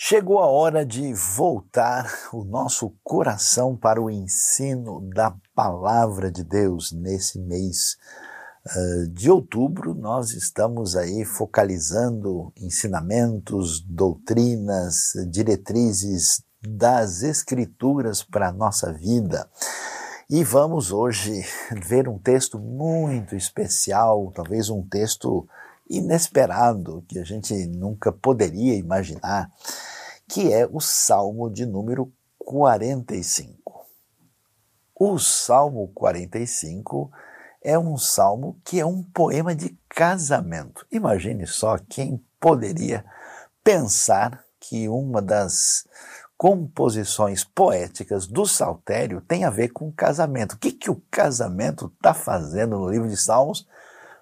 Chegou a hora de voltar o nosso coração para o ensino da palavra de Deus nesse mês uh, de outubro. Nós estamos aí focalizando ensinamentos, doutrinas, diretrizes das Escrituras para a nossa vida. E vamos hoje ver um texto muito especial, talvez um texto inesperado que a gente nunca poderia imaginar que é o Salmo de número 45. O Salmo 45 é um salmo que é um poema de casamento. Imagine só quem poderia pensar que uma das composições poéticas do Saltério tem a ver com casamento. O que, que o casamento está fazendo no livro de Salmos?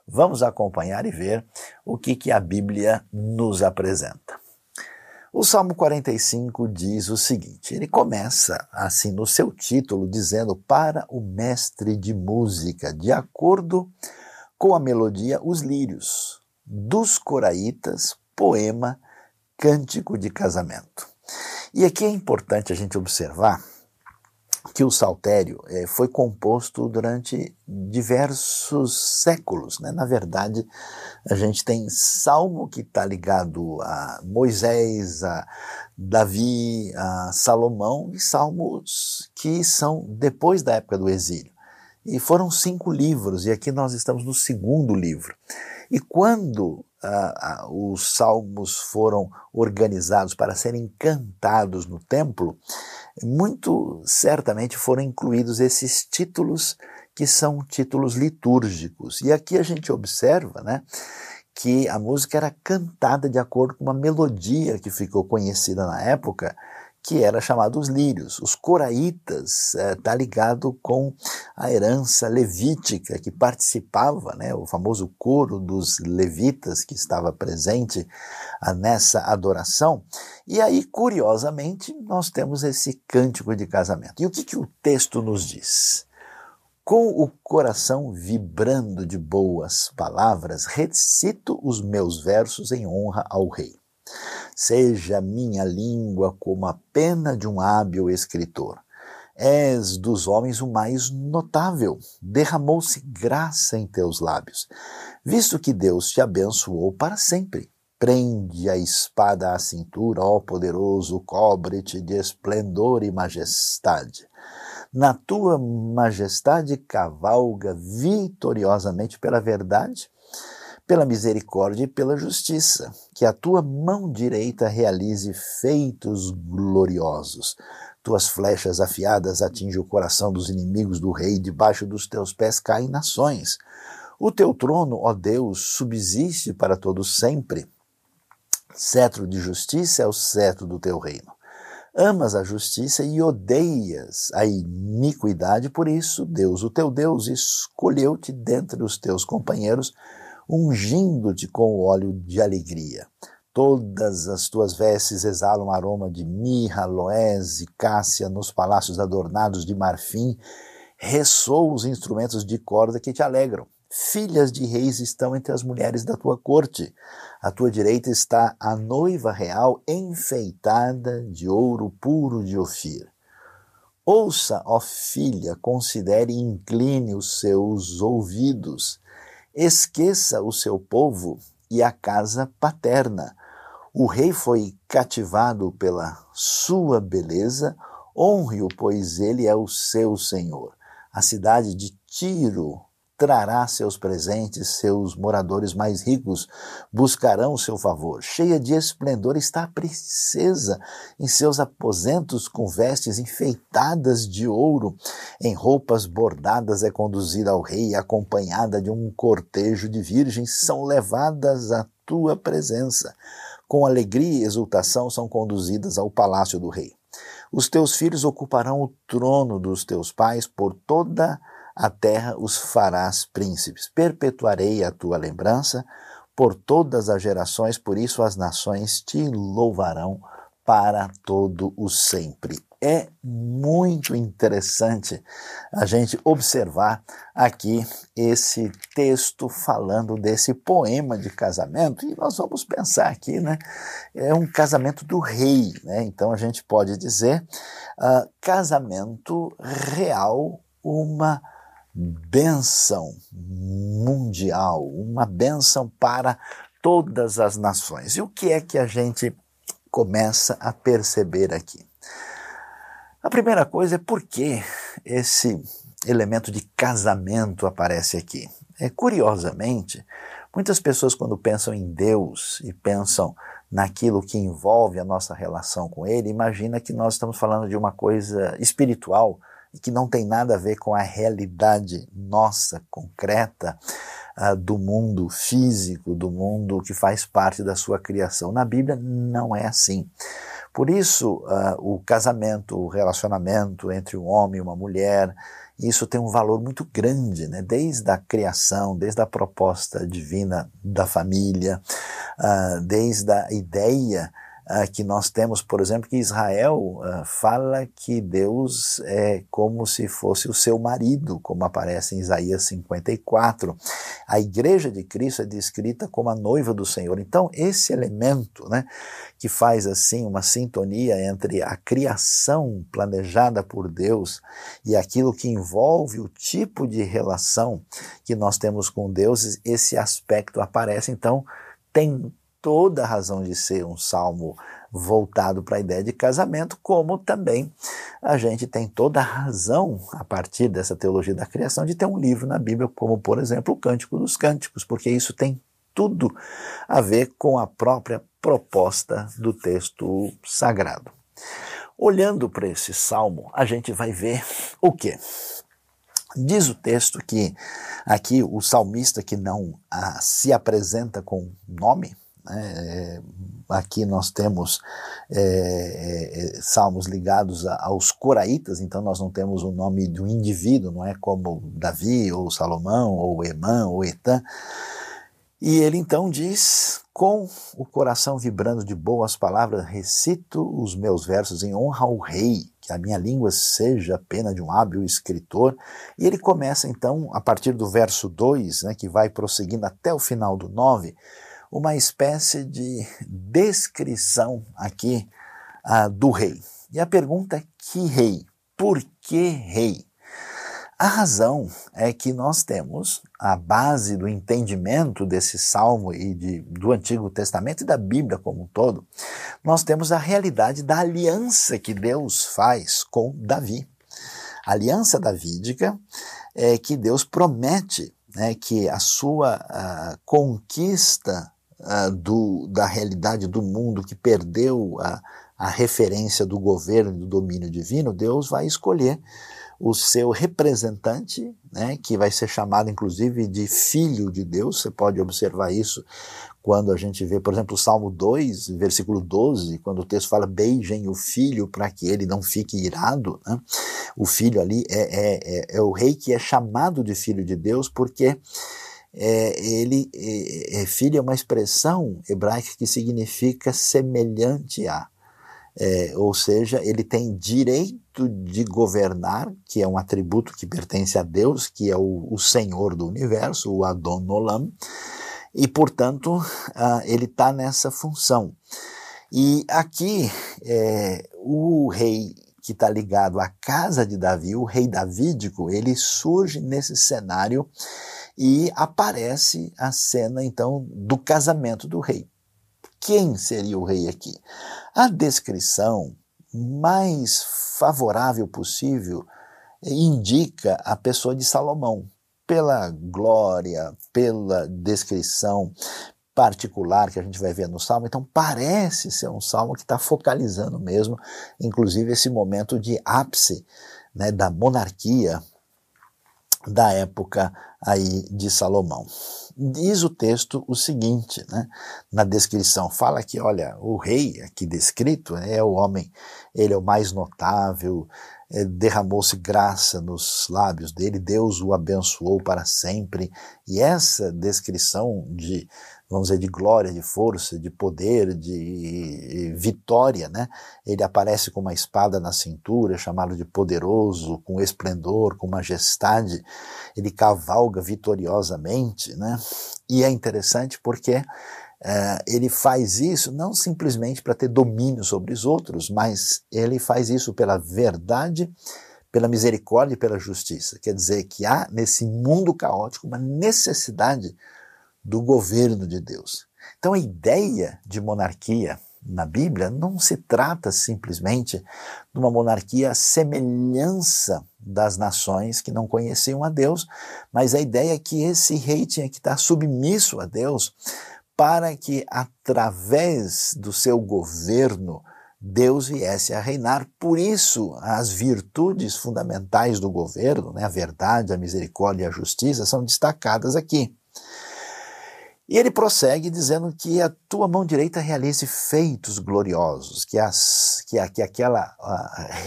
Vamos acompanhar e ver o que, que a Bíblia nos apresenta. O Salmo 45 diz o seguinte: ele começa assim no seu título, dizendo para o mestre de música, de acordo com a melodia, os lírios, dos coraitas, poema, cântico de casamento. E aqui é importante a gente observar que o saltério é, foi composto durante diversos séculos. Né? Na verdade, a gente tem Salmo que está ligado a Moisés, a Davi, a Salomão, e salmos que são depois da época do exílio. E foram cinco livros, e aqui nós estamos no segundo livro. E quando ah, os salmos foram organizados para serem cantados no templo, muito certamente foram incluídos esses títulos que são títulos litúrgicos. E aqui a gente observa, né, que a música era cantada de acordo com uma melodia que ficou conhecida na época que era chamado os lírios. Os coraitas está eh, tá ligado com a herança levítica que participava, né, o famoso coro dos levitas que estava presente ah, nessa adoração. E aí, curiosamente, nós temos esse cântico de casamento. E o que, que o texto nos diz? Com o coração vibrando de boas palavras, recito os meus versos em honra ao rei. Seja minha língua como a pena de um hábil escritor. És dos homens o mais notável, derramou-se graça em teus lábios, visto que Deus te abençoou para sempre. Prende a espada à cintura, ó poderoso, cobre-te de esplendor e majestade. Na tua majestade cavalga vitoriosamente pela verdade pela misericórdia e pela justiça, que a tua mão direita realize feitos gloriosos. Tuas flechas afiadas atingem o coração dos inimigos do rei, debaixo dos teus pés caem nações. O teu trono, ó Deus, subsiste para todos sempre. Cetro de justiça é o cetro do teu reino. Amas a justiça e odeias a iniquidade, por isso Deus, o teu Deus, escolheu-te dentre os teus companheiros ungindo-te com o óleo de alegria. Todas as tuas vestes exalam aroma de mirra, loés e cássia nos palácios adornados de marfim. Ressoam os instrumentos de corda que te alegram. Filhas de reis estão entre as mulheres da tua corte. À tua direita está a noiva real enfeitada de ouro puro de Ofir. Ouça, ó filha, considere e incline os seus ouvidos esqueça o seu povo e a casa paterna. O rei foi cativado pela sua beleza, honre-o, pois ele é o seu senhor. A cidade de Tiro trará seus presentes, seus moradores mais ricos buscarão seu favor. Cheia de esplendor está a princesa em seus aposentos com vestes enfeitadas de ouro, em roupas bordadas é conduzida ao rei, acompanhada de um cortejo de virgens, são levadas à tua presença. Com alegria e exultação são conduzidas ao palácio do rei. Os teus filhos ocuparão o trono dos teus pais por toda a a terra os farás príncipes. Perpetuarei a tua lembrança por todas as gerações, por isso as nações te louvarão para todo o sempre. é muito interessante a gente observar aqui esse texto falando desse poema de casamento e nós vamos pensar aqui, né? É um casamento do rei, né? Então a gente pode dizer uh, casamento real, uma bênção mundial, uma bênção para todas as nações. E o que é que a gente começa a perceber aqui? A primeira coisa é por que esse elemento de casamento aparece aqui. É, curiosamente, muitas pessoas, quando pensam em Deus e pensam naquilo que envolve a nossa relação com Ele, imagina que nós estamos falando de uma coisa espiritual e que não tem nada a ver com a realidade nossa, concreta, uh, do mundo físico, do mundo que faz parte da sua criação. Na Bíblia não é assim. Por isso, uh, o casamento, o relacionamento entre um homem e uma mulher, isso tem um valor muito grande, né? desde a criação, desde a proposta divina da família, uh, desde a ideia uh, que nós temos, por exemplo, que Israel uh, fala que Deus é como se fosse o seu marido, como aparece em Isaías 54. A igreja de Cristo é descrita como a noiva do Senhor. Então, esse elemento, né, que faz assim uma sintonia entre a criação planejada por Deus e aquilo que envolve o tipo de relação que nós temos com Deus, esse aspecto aparece. Então, tem toda a razão de ser um salmo voltado para a ideia de casamento, como também a gente tem toda a razão, a partir dessa teologia da criação, de ter um livro na Bíblia, como por exemplo o Cântico dos Cânticos, porque isso tem tudo a ver com a própria proposta do texto sagrado. Olhando para esse salmo, a gente vai ver o quê? Diz o texto que aqui o salmista que não ah, se apresenta com nome? É, aqui nós temos é, é, é, salmos ligados a, aos coraitas, então nós não temos o nome de um indivíduo, não é como Davi, ou Salomão, ou Emã, ou Etan. E ele então diz: Com o coração vibrando de boas palavras, recito os meus versos em honra ao Rei, que a minha língua seja pena de um hábil escritor. E ele começa então, a partir do verso 2, né, que vai prosseguindo até o final do 9 uma espécie de descrição aqui uh, do rei. E a pergunta é: que rei? Por que rei? A razão é que nós temos a base do entendimento desse salmo e de, do Antigo Testamento e da Bíblia como um todo. Nós temos a realidade da aliança que Deus faz com Davi. A aliança davídica é que Deus promete né, que a sua a conquista do, da realidade do mundo que perdeu a, a referência do governo e do domínio divino, Deus vai escolher o seu representante, né, que vai ser chamado inclusive de filho de Deus. Você pode observar isso quando a gente vê, por exemplo, o Salmo 2, versículo 12, quando o texto fala: beijem o filho para que ele não fique irado. Né? O filho ali é, é, é, é o rei que é chamado de filho de Deus porque é, ele, é, é, filho é uma expressão hebraica que significa semelhante a. É, ou seja, ele tem direito de governar, que é um atributo que pertence a Deus, que é o, o Senhor do universo, o Adon Olam, e portanto uh, ele está nessa função. E aqui é, o rei que está ligado à casa de Davi, o rei davídico, ele surge nesse cenário e aparece a cena então do casamento do rei. Quem seria o rei aqui? A descrição mais favorável possível indica a pessoa de Salomão, pela glória, pela descrição particular que a gente vai ver no salmo. Então, parece ser um salmo que está focalizando mesmo, inclusive, esse momento de ápice né, da monarquia da época aí de Salomão. Diz o texto o seguinte, né, na descrição, fala que, olha, o rei aqui descrito é o homem, ele é o mais notável, derramou-se graça nos lábios dele, Deus o abençoou para sempre. E essa descrição de, vamos dizer, de glória, de força, de poder, de vitória, né? Ele aparece com uma espada na cintura, chamado de poderoso, com esplendor, com majestade. Ele cavalga vitoriosamente, né? E é interessante porque Uh, ele faz isso não simplesmente para ter domínio sobre os outros, mas ele faz isso pela verdade, pela misericórdia e pela justiça. Quer dizer que há nesse mundo caótico uma necessidade do governo de Deus. Então a ideia de monarquia na Bíblia não se trata simplesmente de uma monarquia à semelhança das nações que não conheciam a Deus, mas a ideia é que esse rei tinha que estar submisso a Deus para que, através do seu governo, Deus viesse a reinar. Por isso, as virtudes fundamentais do governo, né, a verdade, a misericórdia e a justiça, são destacadas aqui. E ele prossegue dizendo que a tua mão direita realize feitos gloriosos, que, as, que, a, que aquela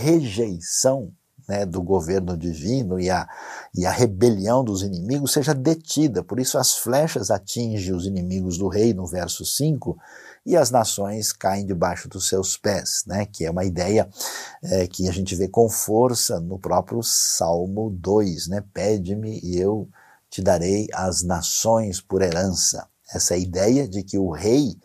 rejeição né, do governo divino e a, e a rebelião dos inimigos seja detida. Por isso as flechas atingem os inimigos do rei, no verso 5, e as nações caem debaixo dos seus pés, né, que é uma ideia é, que a gente vê com força no próprio Salmo 2, né, pede-me e eu te darei as nações por herança. Essa ideia de que o rei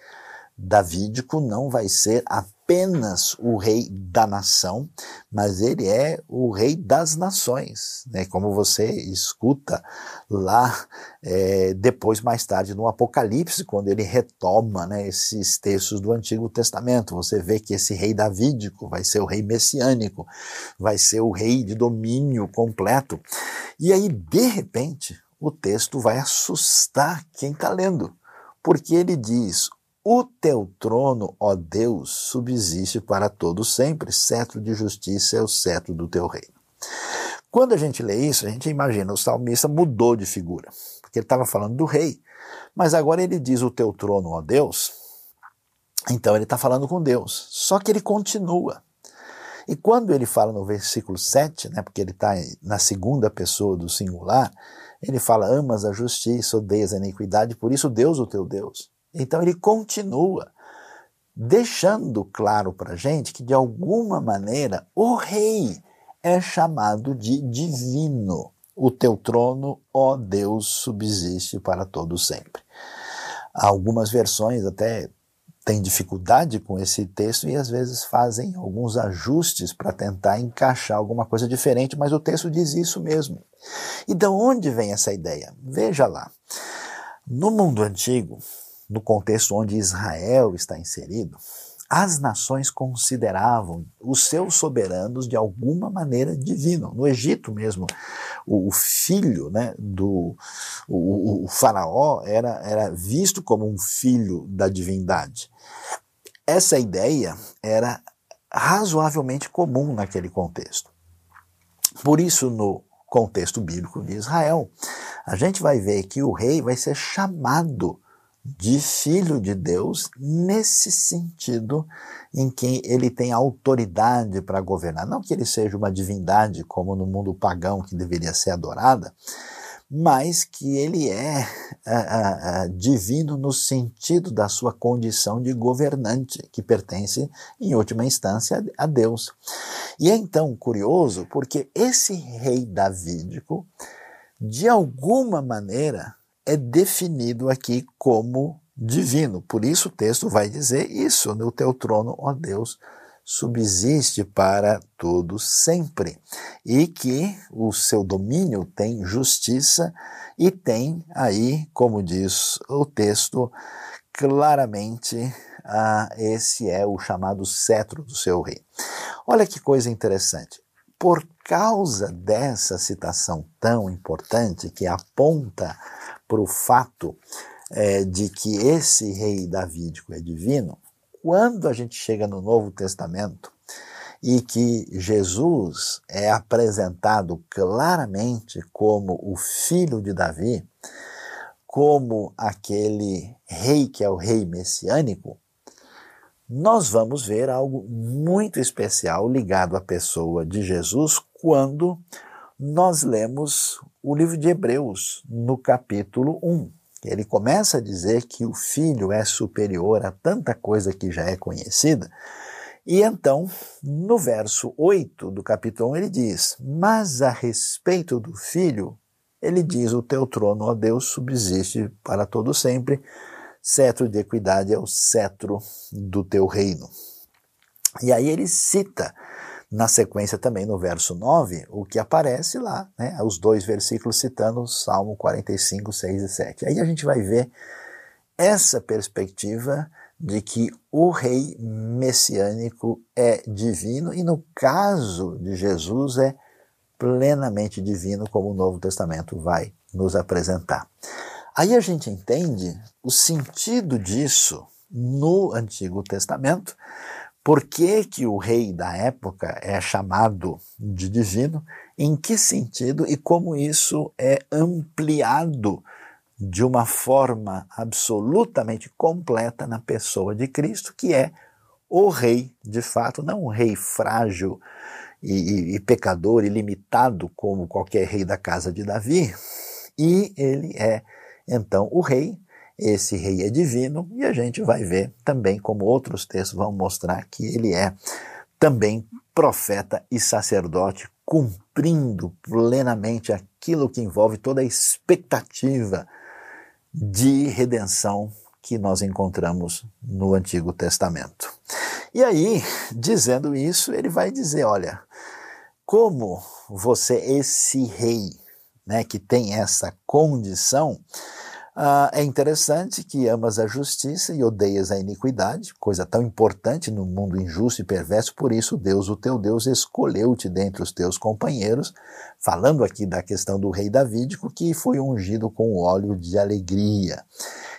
davídico não vai ser apenas o rei da nação, mas ele é o rei das nações, né? como você escuta lá é, depois, mais tarde, no Apocalipse, quando ele retoma né, esses textos do Antigo Testamento. Você vê que esse rei davídico vai ser o rei messiânico, vai ser o rei de domínio completo. E aí, de repente, o texto vai assustar quem está lendo, porque ele diz: o teu trono, ó Deus, subsiste para todo sempre, cetro de justiça é o cetro do teu reino. Quando a gente lê isso, a gente imagina o salmista mudou de figura, porque ele estava falando do rei, mas agora ele diz o teu trono, ó Deus, então ele está falando com Deus, só que ele continua. E quando ele fala no versículo 7, né, porque ele está na segunda pessoa do singular, ele fala: Amas a justiça, odeias a iniquidade, por isso Deus, o teu Deus. Então ele continua deixando claro para a gente que, de alguma maneira, o rei é chamado de divino. O teu trono, ó Deus, subsiste para todo sempre. Algumas versões até têm dificuldade com esse texto e às vezes fazem alguns ajustes para tentar encaixar alguma coisa diferente, mas o texto diz isso mesmo. E de onde vem essa ideia? Veja lá. No mundo antigo, no contexto onde Israel está inserido, as nações consideravam os seus soberanos de alguma maneira divino. No Egito mesmo, o, o filho né, do o, o, faraó era, era visto como um filho da divindade. Essa ideia era razoavelmente comum naquele contexto. Por isso, no contexto bíblico de Israel, a gente vai ver que o rei vai ser chamado de filho de Deus nesse sentido em que ele tem autoridade para governar. Não que ele seja uma divindade como no mundo pagão que deveria ser adorada, mas que ele é divino no sentido da sua condição de governante, que pertence, em última instância, a Deus. E é então curioso porque esse rei davídico, de alguma maneira, é definido aqui como divino. Por isso o texto vai dizer isso: no teu trono, ó Deus, subsiste para todo sempre, e que o seu domínio tem justiça e tem aí, como diz o texto, claramente ah, esse é o chamado cetro do seu rei. Olha que coisa interessante. Por causa dessa citação tão importante que aponta para o fato é, de que esse rei davídico é divino, quando a gente chega no Novo Testamento e que Jesus é apresentado claramente como o filho de Davi, como aquele rei que é o rei messiânico, nós vamos ver algo muito especial ligado à pessoa de Jesus quando nós lemos o livro de Hebreus, no capítulo 1. Ele começa a dizer que o filho é superior a tanta coisa que já é conhecida. E então, no verso 8 do capítulo 1, ele diz: Mas a respeito do filho, ele diz: O teu trono, ó Deus, subsiste para todo sempre. Cetro de equidade é o cetro do teu reino. E aí ele cita na sequência também no verso 9, o que aparece lá, né, os dois versículos citando o Salmo 45, 6 e 7. Aí a gente vai ver essa perspectiva de que o rei messiânico é divino e no caso de Jesus é plenamente divino, como o Novo Testamento vai nos apresentar. Aí a gente entende o sentido disso no Antigo Testamento, por que, que o rei da época é chamado de divino? Em que sentido e como isso é ampliado de uma forma absolutamente completa na pessoa de Cristo, que é o rei de fato, não um rei frágil e, e, e pecador e limitado como qualquer rei da casa de Davi, e ele é então o rei esse rei é divino e a gente vai ver também, como outros textos vão mostrar, que ele é também profeta e sacerdote, cumprindo plenamente aquilo que envolve toda a expectativa de redenção que nós encontramos no Antigo Testamento. E aí, dizendo isso, ele vai dizer: olha, como você, esse rei, né, que tem essa condição, ah, é interessante que amas a justiça e odeias a iniquidade, coisa tão importante no mundo injusto e perverso, por isso Deus, o teu Deus, escolheu-te dentre os teus companheiros, falando aqui da questão do rei Davídico, que foi ungido com óleo de alegria.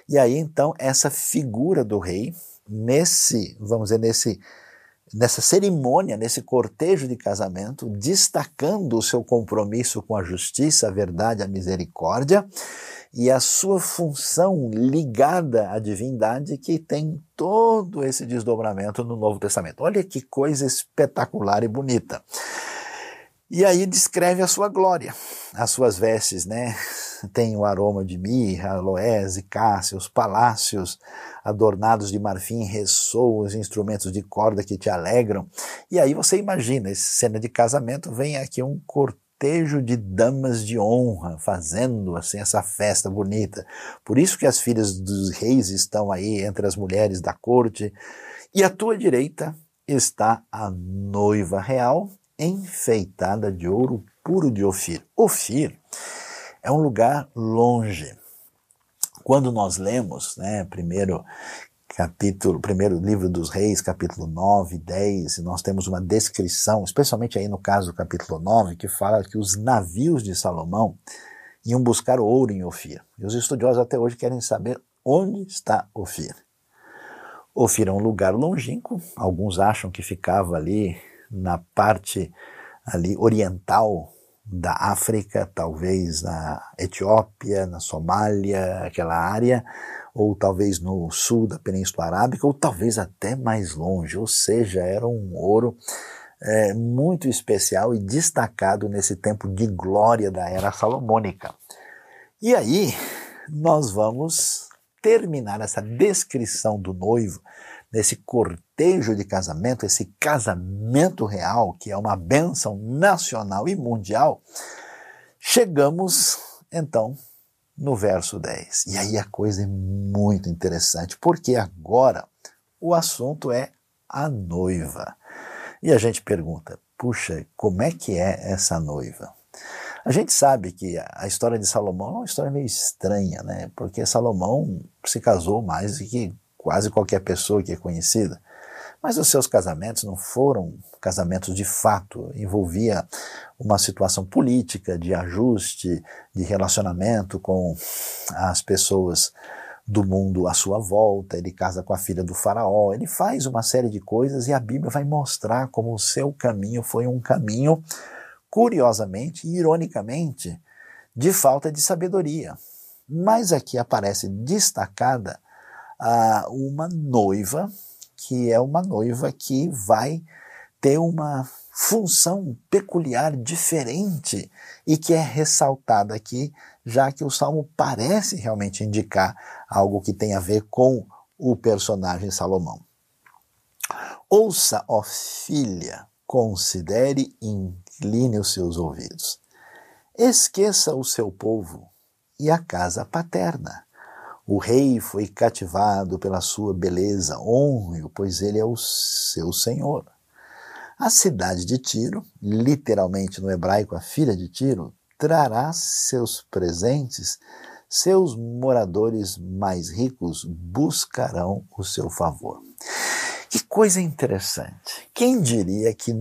E aí então essa figura do rei, nesse, vamos dizer, nesse nessa cerimônia, nesse cortejo de casamento, destacando o seu compromisso com a justiça, a verdade, a misericórdia, e a sua função ligada à divindade que tem todo esse desdobramento no Novo Testamento. Olha que coisa espetacular e bonita. E aí descreve a sua glória, as suas vestes, né? Tem o aroma de mirra, aloés e cássia, os palácios adornados de marfim ressoam, os instrumentos de corda que te alegram. E aí você imagina, essa cena de casamento, vem aqui um cortejo de damas de honra, fazendo assim essa festa bonita. Por isso que as filhas dos reis estão aí entre as mulheres da corte. E à tua direita está a noiva real, enfeitada de ouro puro de Ofir. Ofir é um lugar longe. Quando nós lemos, né, primeiro capítulo, primeiro livro dos reis, capítulo 9, 10, nós temos uma descrição, especialmente aí no caso do capítulo 9, que fala que os navios de Salomão iam buscar ouro em Ofir. E os estudiosos até hoje querem saber onde está Ofir. Ofir é um lugar longínquo, alguns acham que ficava ali na parte ali oriental da África, talvez na Etiópia, na Somália, aquela área, ou talvez no sul da Península Arábica, ou talvez até mais longe, ou seja, era um ouro é, muito especial e destacado nesse tempo de glória da era salomônica. E aí, nós vamos terminar essa descrição do noivo, nesse cortejo de casamento, esse casamento real, que é uma bênção nacional e mundial, chegamos então no verso 10. E aí a coisa é muito interessante, porque agora o assunto é a noiva. E a gente pergunta: puxa, como é que é essa noiva? A gente sabe que a história de Salomão é uma história meio estranha, né? Porque Salomão se casou mais do que quase qualquer pessoa que é conhecida. Mas os seus casamentos não foram casamentos de fato, envolvia uma situação política, de ajuste, de relacionamento com as pessoas do mundo à sua volta, ele casa com a filha do faraó, ele faz uma série de coisas e a Bíblia vai mostrar como o seu caminho foi um caminho, curiosamente e ironicamente, de falta de sabedoria. Mas aqui aparece destacada ah, uma noiva que é uma noiva que vai ter uma função peculiar, diferente, e que é ressaltada aqui, já que o salmo parece realmente indicar algo que tem a ver com o personagem Salomão. Ouça, ó filha, considere e incline os seus ouvidos. Esqueça o seu povo e a casa paterna. O rei foi cativado pela sua beleza, honre-o, pois ele é o seu senhor. A cidade de Tiro, literalmente no hebraico a filha de Tiro, trará seus presentes, seus moradores mais ricos buscarão o seu favor. Que coisa interessante. Quem diria que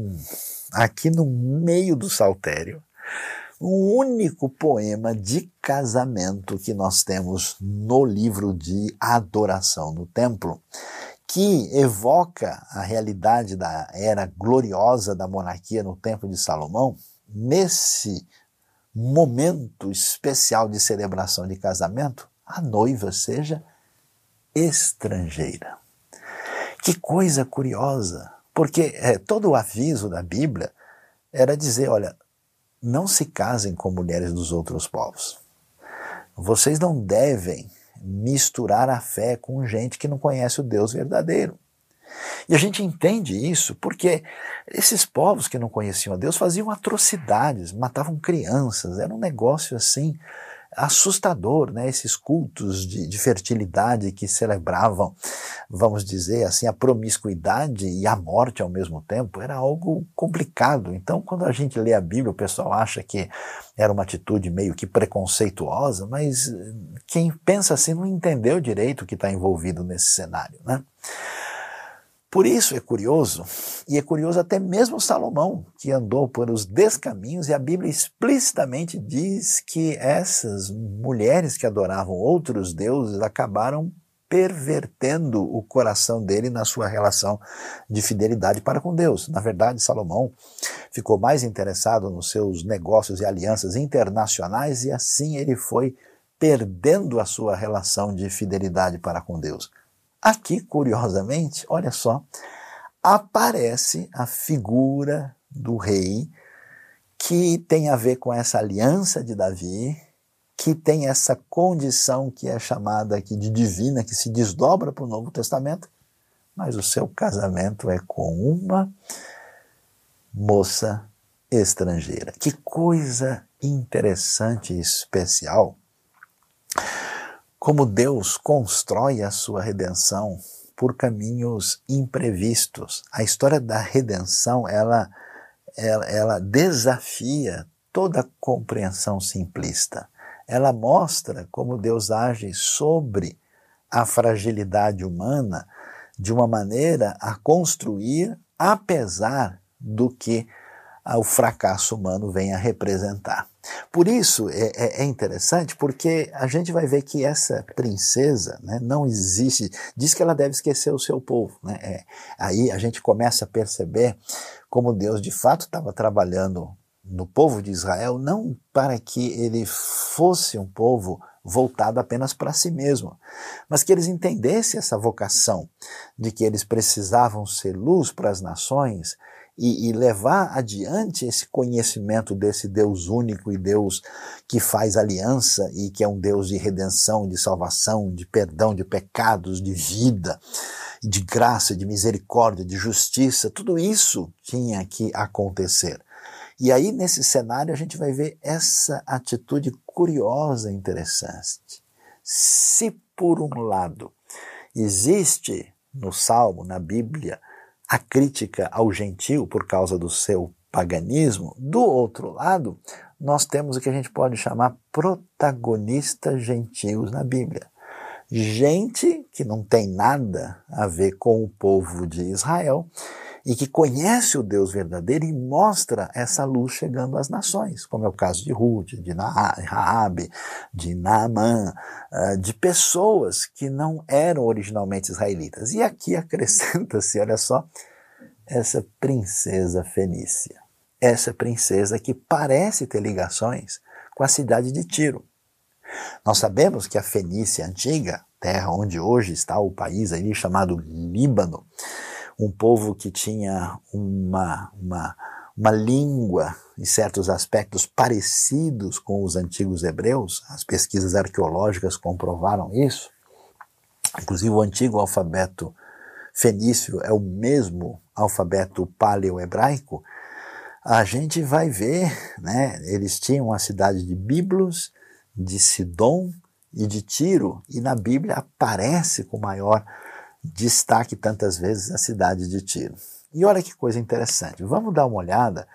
aqui no meio do saltério o único poema de casamento que nós temos no livro de adoração no templo, que evoca a realidade da era gloriosa da monarquia no Templo de Salomão, nesse momento especial de celebração de casamento, a noiva seja estrangeira. Que coisa curiosa, porque é, todo o aviso da Bíblia era dizer: olha, não se casem com mulheres dos outros povos. Vocês não devem misturar a fé com gente que não conhece o Deus verdadeiro. E a gente entende isso porque esses povos que não conheciam a Deus faziam atrocidades, matavam crianças, era um negócio assim assustador, né? Esses cultos de, de, fertilidade que celebravam, vamos dizer assim, a promiscuidade e a morte ao mesmo tempo, era algo complicado. Então, quando a gente lê a Bíblia, o pessoal acha que era uma atitude meio que preconceituosa, mas quem pensa assim não entendeu direito o que está envolvido nesse cenário, né? Por isso é curioso, e é curioso até mesmo Salomão, que andou por os descaminhos, e a Bíblia explicitamente diz que essas mulheres que adoravam outros deuses acabaram pervertendo o coração dele na sua relação de fidelidade para com Deus. Na verdade, Salomão ficou mais interessado nos seus negócios e alianças internacionais e assim ele foi perdendo a sua relação de fidelidade para com Deus. Aqui, curiosamente, olha só, aparece a figura do rei que tem a ver com essa aliança de Davi, que tem essa condição que é chamada aqui de divina, que se desdobra para o Novo Testamento, mas o seu casamento é com uma moça estrangeira. Que coisa interessante e especial como Deus constrói a sua redenção por caminhos imprevistos. A história da redenção, ela, ela, ela desafia toda compreensão simplista. Ela mostra como Deus age sobre a fragilidade humana de uma maneira a construir, apesar do que o fracasso humano vem a representar. Por isso é, é, é, interessante, porque a gente vai ver que essa princesa né, não existe, diz que ela deve esquecer o seu povo. Né? É, aí a gente começa a perceber como Deus de fato estava trabalhando no povo de Israel, não para que ele fosse um povo voltado apenas para si mesmo, mas que eles entendessem essa vocação de que eles precisavam ser luz para as nações e, e, levar adiante esse conhecimento desse Deus único e Deus que faz aliança e que é um Deus de redenção, de salvação, de perdão de pecados, de vida, de graça, de misericórdia, de justiça, tudo isso tinha que acontecer. E aí, nesse cenário, a gente vai ver essa atitude curiosa e interessante. Se, por um lado, existe no Salmo, na Bíblia, a crítica ao gentil por causa do seu paganismo, do outro lado, nós temos o que a gente pode chamar protagonistas gentios na Bíblia. Gente que não tem nada a ver com o povo de Israel, e que conhece o Deus verdadeiro e mostra essa luz chegando às nações, como é o caso de Ruth, de Raabe, de Naamã, ah, de pessoas que não eram originalmente israelitas. E aqui acrescenta-se, olha só, essa princesa fenícia. Essa princesa que parece ter ligações com a cidade de Tiro. Nós sabemos que a Fenícia antiga, terra onde hoje está o país ali chamado Líbano, um povo que tinha uma, uma, uma língua em certos aspectos parecidos com os antigos hebreus, as pesquisas arqueológicas comprovaram isso. Inclusive, o antigo alfabeto fenício é o mesmo alfabeto paleo-hebraico. A gente vai ver, né, eles tinham a cidade de Biblos, de Sidom e de Tiro, e na Bíblia aparece com maior destaque tantas vezes a cidade de Tiro. E olha que coisa interessante, vamos dar uma olhada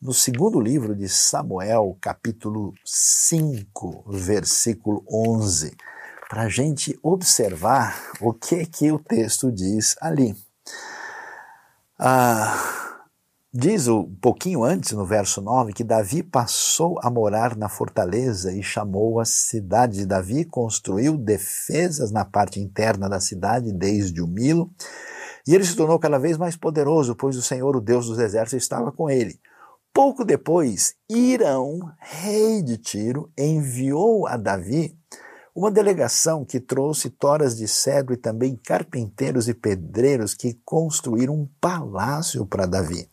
no segundo livro de Samuel, capítulo 5, versículo 11, para a gente observar o que que o texto diz ali. Ah, Diz um pouquinho antes, no verso 9, que Davi passou a morar na fortaleza e chamou a cidade de Davi, construiu defesas na parte interna da cidade, desde o Milo, e ele se tornou cada vez mais poderoso, pois o Senhor, o Deus dos exércitos, estava com ele. Pouco depois, Irão, rei de Tiro, enviou a Davi uma delegação que trouxe toras de cedro e também carpinteiros e pedreiros que construíram um palácio para Davi.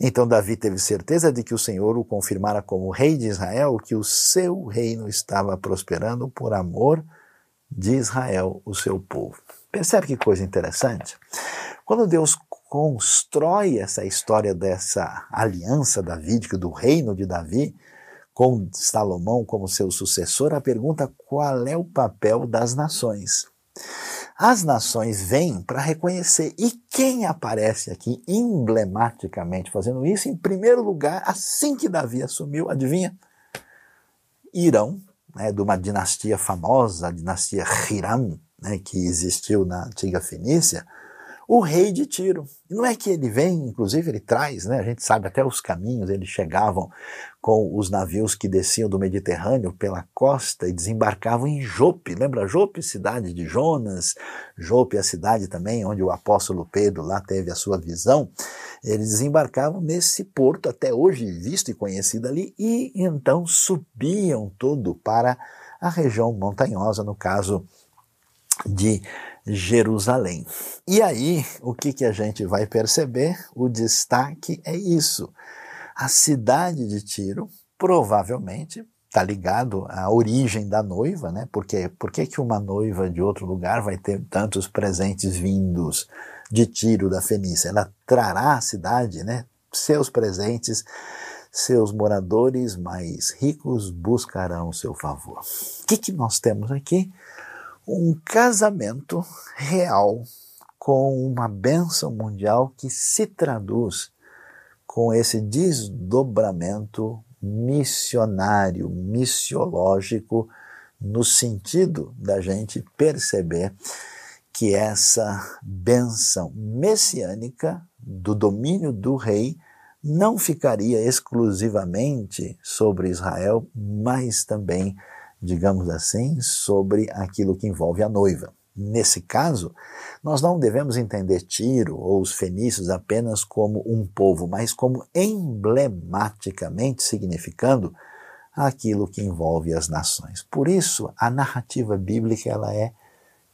Então Davi teve certeza de que o Senhor o confirmara como rei de Israel, que o seu reino estava prosperando por amor de Israel, o seu povo. Percebe que coisa interessante? Quando Deus constrói essa história dessa aliança davídica, do reino de Davi, com Salomão como seu sucessor, a pergunta qual é o papel das nações. As nações vêm para reconhecer. E quem aparece aqui emblematicamente fazendo isso? Em primeiro lugar, assim que Davi assumiu, adivinha? Irão, né, de uma dinastia famosa, a dinastia Hiram, né, que existiu na antiga Fenícia, o rei de Tiro. E não é que ele vem, inclusive ele traz, né, a gente sabe até os caminhos, eles chegavam com os navios que desciam do Mediterrâneo pela costa e desembarcavam em Jope. Lembra Jope, cidade de Jonas? Jope, a cidade também onde o apóstolo Pedro lá teve a sua visão. Eles desembarcavam nesse porto, até hoje visto e conhecido ali, e então subiam tudo para a região montanhosa, no caso de Jerusalém. E aí, o que, que a gente vai perceber? O destaque é isso. A cidade de Tiro provavelmente está ligado à origem da noiva, né? Porque por que, que uma noiva de outro lugar vai ter tantos presentes vindos de Tiro da Fenícia? Ela trará à cidade, né? Seus presentes, seus moradores mais ricos buscarão seu favor. O que, que nós temos aqui? Um casamento real com uma bênção mundial que se traduz com esse desdobramento missionário, missiológico, no sentido da gente perceber que essa bênção messiânica do domínio do rei não ficaria exclusivamente sobre Israel, mas também digamos assim, sobre aquilo que envolve a noiva. Nesse caso, nós não devemos entender Tiro ou os fenícios apenas como um povo, mas como emblematicamente significando aquilo que envolve as nações. Por isso, a narrativa bíblica ela é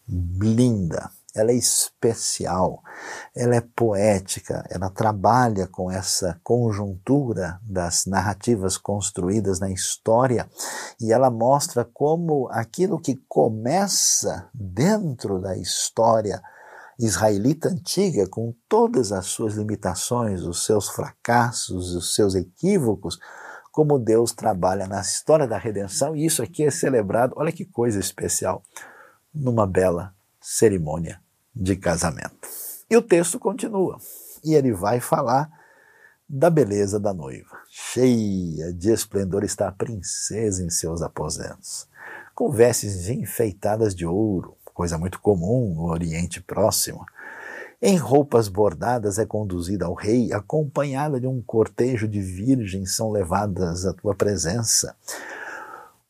linda, ela é especial, ela é poética, ela trabalha com essa conjuntura das narrativas construídas na história e ela mostra como aquilo que começa dentro da história israelita antiga, com todas as suas limitações, os seus fracassos, os seus equívocos, como Deus trabalha na história da redenção, e isso aqui é celebrado, olha que coisa especial, numa bela cerimônia de casamento. E o texto continua. E ele vai falar da beleza da noiva. Cheia de esplendor está a princesa em seus aposentos, com vestes enfeitadas de ouro, coisa muito comum no Oriente Próximo. Em roupas bordadas é conduzida ao rei, acompanhada de um cortejo de virgens são levadas à tua presença.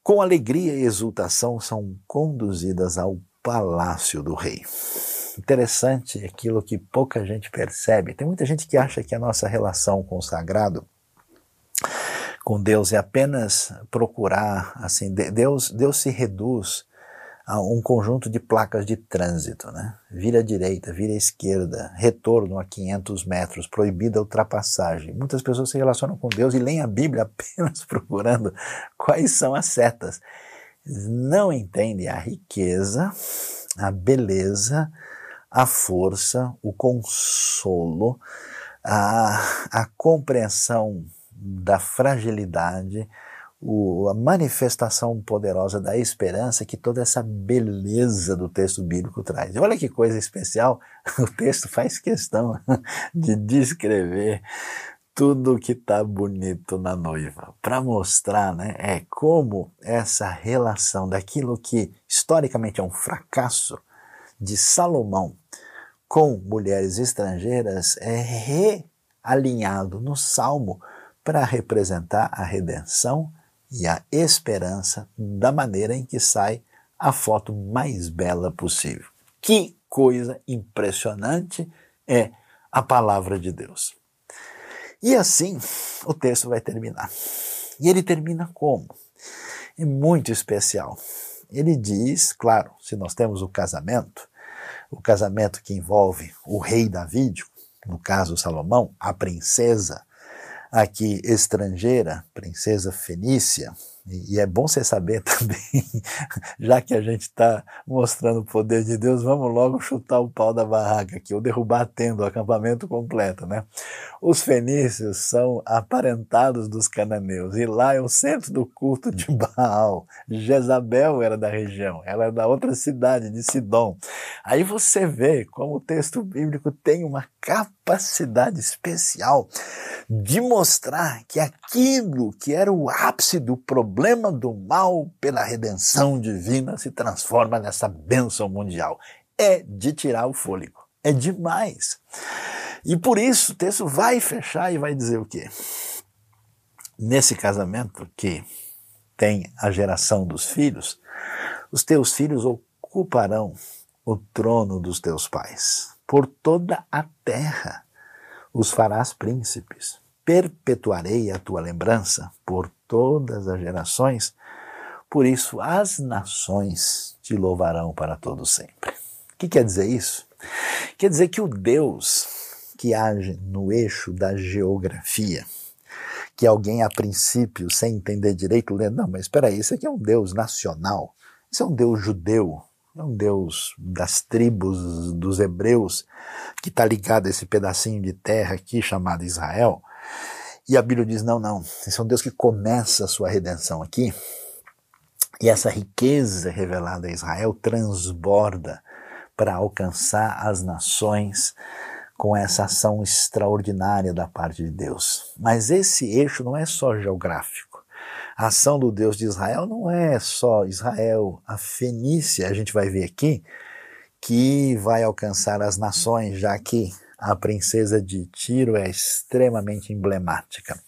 Com alegria e exultação são conduzidas ao palácio do rei interessante aquilo que pouca gente percebe. Tem muita gente que acha que a nossa relação com o sagrado, com Deus, é apenas procurar, assim, Deus, Deus se reduz um conjunto de placas de trânsito, né? Vira à direita, vira à esquerda, retorno a 500 metros, proibida a ultrapassagem. Muitas pessoas se relacionam com Deus e leem a Bíblia apenas procurando quais são as setas. Não entendem a riqueza, a beleza, a força, o consolo, a, a compreensão da fragilidade, o, a manifestação poderosa da esperança que toda essa beleza do texto bíblico traz. E olha que coisa especial, o texto faz questão de descrever tudo que está bonito na noiva, para mostrar né, é, como essa relação daquilo que historicamente é um fracasso de Salomão com mulheres estrangeiras é realinhado no Salmo para representar a redenção e a esperança da maneira em que sai a foto mais bela possível. Que coisa impressionante é a palavra de Deus. E assim o texto vai terminar. E ele termina como? É muito especial. Ele diz, claro, se nós temos o casamento, o casamento que envolve o rei Davi, no caso Salomão, a princesa aqui estrangeira, princesa fenícia, e, é bom você saber também, já que a gente está mostrando o poder de Deus, vamos logo chutar o pau da barraca aqui, ou derrubar a tenda, o acampamento completo, né? Os fenícios são aparentados dos cananeus, e lá é o centro do culto de Baal. Jezabel era da região, ela é da outra cidade, de Sidom. Aí você vê como o texto bíblico tem uma capacidade especial de mostrar que aquilo que era o ápice do problema do mal pela redenção divina se transforma nessa bênção mundial. É de tirar o fôlego. É demais. E por isso o texto vai fechar e vai dizer o quê? Nesse casamento que tem a geração dos filhos, os teus filhos ocuparão o trono dos teus pais por toda a terra os farás príncipes. Perpetuarei a tua lembrança por todas as gerações, por isso as nações te louvarão para todo sempre. O que quer dizer isso? Quer dizer que o Deus que age no eixo da geografia, que alguém a princípio, sem entender direito, lê, não, mas espera aí, isso aqui é um Deus nacional, isso é um Deus judeu, é um Deus das tribos dos hebreus, que está ligado a esse pedacinho de terra aqui chamado Israel. E a Bíblia diz: não, não, esse é um Deus que começa a sua redenção aqui. E essa riqueza revelada a Israel transborda para alcançar as nações com essa ação extraordinária da parte de Deus. Mas esse eixo não é só geográfico. A ação do Deus de Israel não é só Israel, a Fenícia, a gente vai ver aqui, que vai alcançar as nações, já que a princesa de Tiro é extremamente emblemática.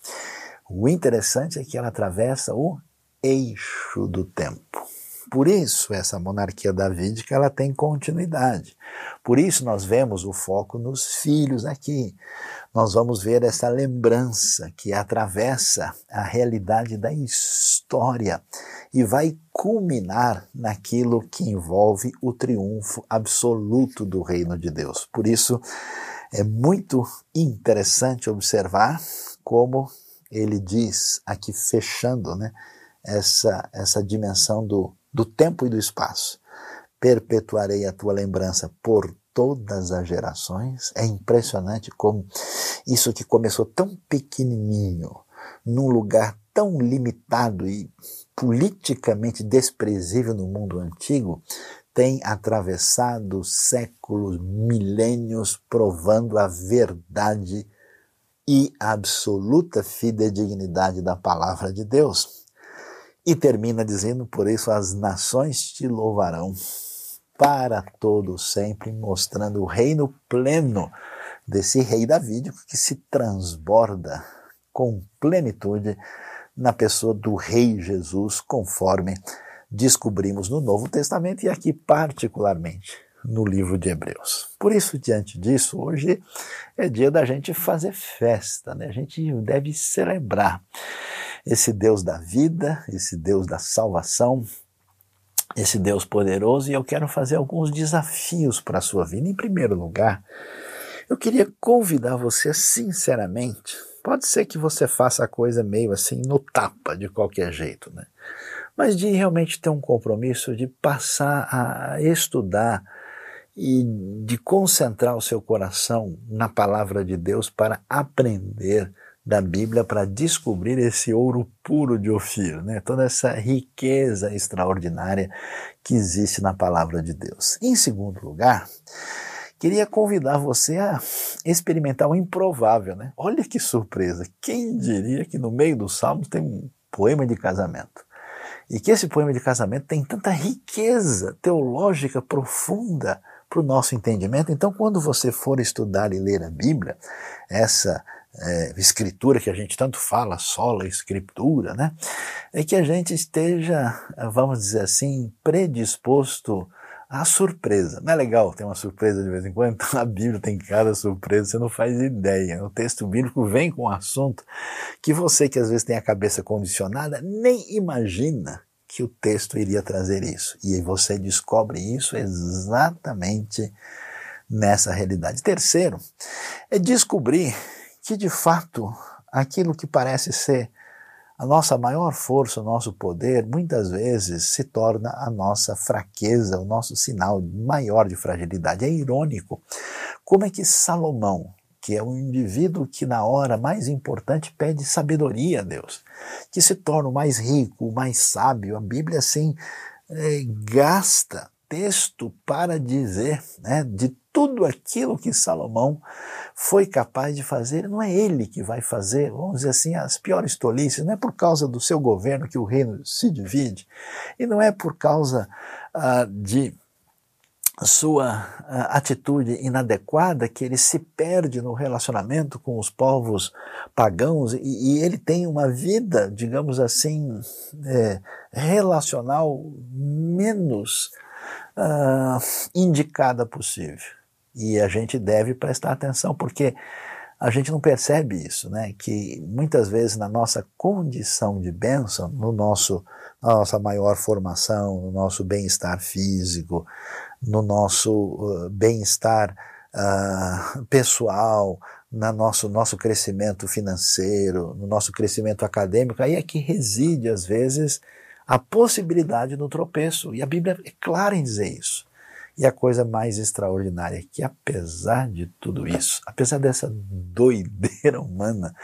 O interessante é que ela atravessa o eixo do tempo. Por isso, essa monarquia davídica ela tem continuidade. Por isso, nós vemos o foco nos filhos aqui. Nós vamos ver essa lembrança que atravessa a realidade da história e vai culminar naquilo que envolve o triunfo absoluto do reino de Deus. Por isso, é muito interessante observar como ele diz aqui fechando, né, essa essa dimensão do do tempo e do espaço. Perpetuarei a tua lembrança por todas as gerações. É impressionante como isso que começou tão pequenininho, num lugar tão limitado e politicamente desprezível no mundo antigo, tem atravessado séculos, milênios, provando a verdade e absoluta fidedignidade da palavra de Deus. E termina dizendo: Por isso as nações te louvarão para todo sempre, mostrando o reino pleno desse rei davídico que se transborda com plenitude na pessoa do rei Jesus, conforme descobrimos no Novo Testamento e aqui particularmente no livro de Hebreus. Por isso, diante disso, hoje é dia da gente fazer festa, né? A gente deve celebrar esse Deus da vida, esse Deus da salvação, esse Deus poderoso e eu quero fazer alguns desafios para a sua vida. Em primeiro lugar, eu queria convidar você sinceramente. Pode ser que você faça a coisa meio assim no tapa, de qualquer jeito, né? Mas de realmente ter um compromisso de passar a estudar e de concentrar o seu coração na palavra de Deus para aprender da Bíblia para descobrir esse ouro puro de Ofir, né? toda essa riqueza extraordinária que existe na palavra de Deus. Em segundo lugar, queria convidar você a experimentar o improvável. Né? Olha que surpresa! Quem diria que no meio dos Salmos tem um poema de casamento? E que esse poema de casamento tem tanta riqueza teológica profunda para o nosso entendimento. Então, quando você for estudar e ler a Bíblia, essa é, escritura que a gente tanto fala, sola escritura, né? É que a gente esteja, vamos dizer assim, predisposto à surpresa. Não é legal ter uma surpresa de vez em quando? Então, a Bíblia tem cada surpresa, você não faz ideia. O texto bíblico vem com um assunto que você, que às vezes tem a cabeça condicionada, nem imagina que o texto iria trazer isso. E você descobre isso exatamente nessa realidade. Terceiro, é descobrir que de fato aquilo que parece ser a nossa maior força, o nosso poder, muitas vezes se torna a nossa fraqueza, o nosso sinal maior de fragilidade. É irônico. Como é que Salomão, que é um indivíduo que na hora mais importante pede sabedoria a Deus, que se torna o mais rico, o mais sábio. A Bíblia assim é, gasta texto para dizer né, de tudo aquilo que Salomão foi capaz de fazer. Não é ele que vai fazer, vamos dizer assim, as piores tolices. Não é por causa do seu governo que o reino se divide, e não é por causa uh, de sua atitude inadequada, que ele se perde no relacionamento com os povos pagãos e, e ele tem uma vida, digamos assim, é, relacional menos uh, indicada possível. E a gente deve prestar atenção, porque a gente não percebe isso, né? Que muitas vezes na nossa condição de bênção, no nosso, na nossa maior formação, no nosso bem-estar físico, no nosso uh, bem-estar uh, pessoal, no nosso, nosso crescimento financeiro, no nosso crescimento acadêmico, aí é que reside, às vezes, a possibilidade do tropeço. E a Bíblia é clara em dizer isso. E a coisa mais extraordinária é que, apesar de tudo isso, apesar dessa doideira humana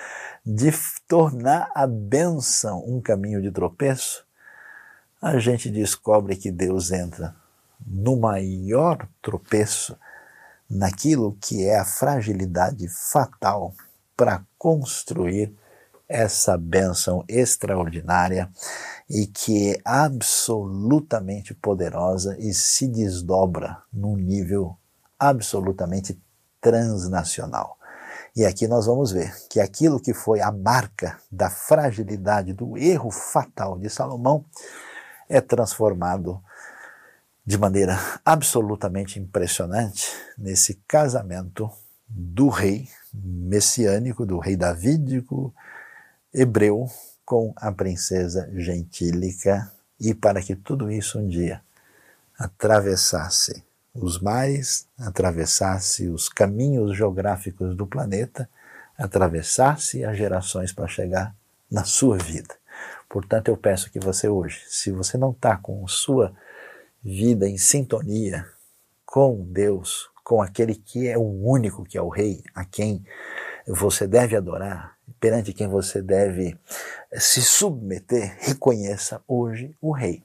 de tornar a bênção um caminho de tropeço, a gente descobre que Deus entra no maior tropeço, naquilo que é a fragilidade fatal para construir essa bênção extraordinária e que é absolutamente poderosa e se desdobra num nível absolutamente transnacional. E aqui nós vamos ver que aquilo que foi a marca da fragilidade, do erro fatal de Salomão, é transformado de maneira absolutamente impressionante nesse casamento do rei messiânico, do rei davídico hebreu com a princesa gentílica e para que tudo isso um dia atravessasse os mares, atravessasse os caminhos geográficos do planeta, atravessasse as gerações para chegar na sua vida. Portanto, eu peço que você hoje, se você não está com sua vida em sintonia com Deus, com aquele que é o único que é o Rei, a quem você deve adorar, perante quem você deve se submeter, reconheça hoje o Rei,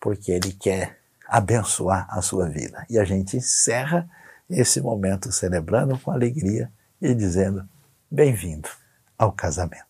porque ele quer abençoar a sua vida. E a gente encerra esse momento celebrando com alegria e dizendo: bem-vindo ao casamento.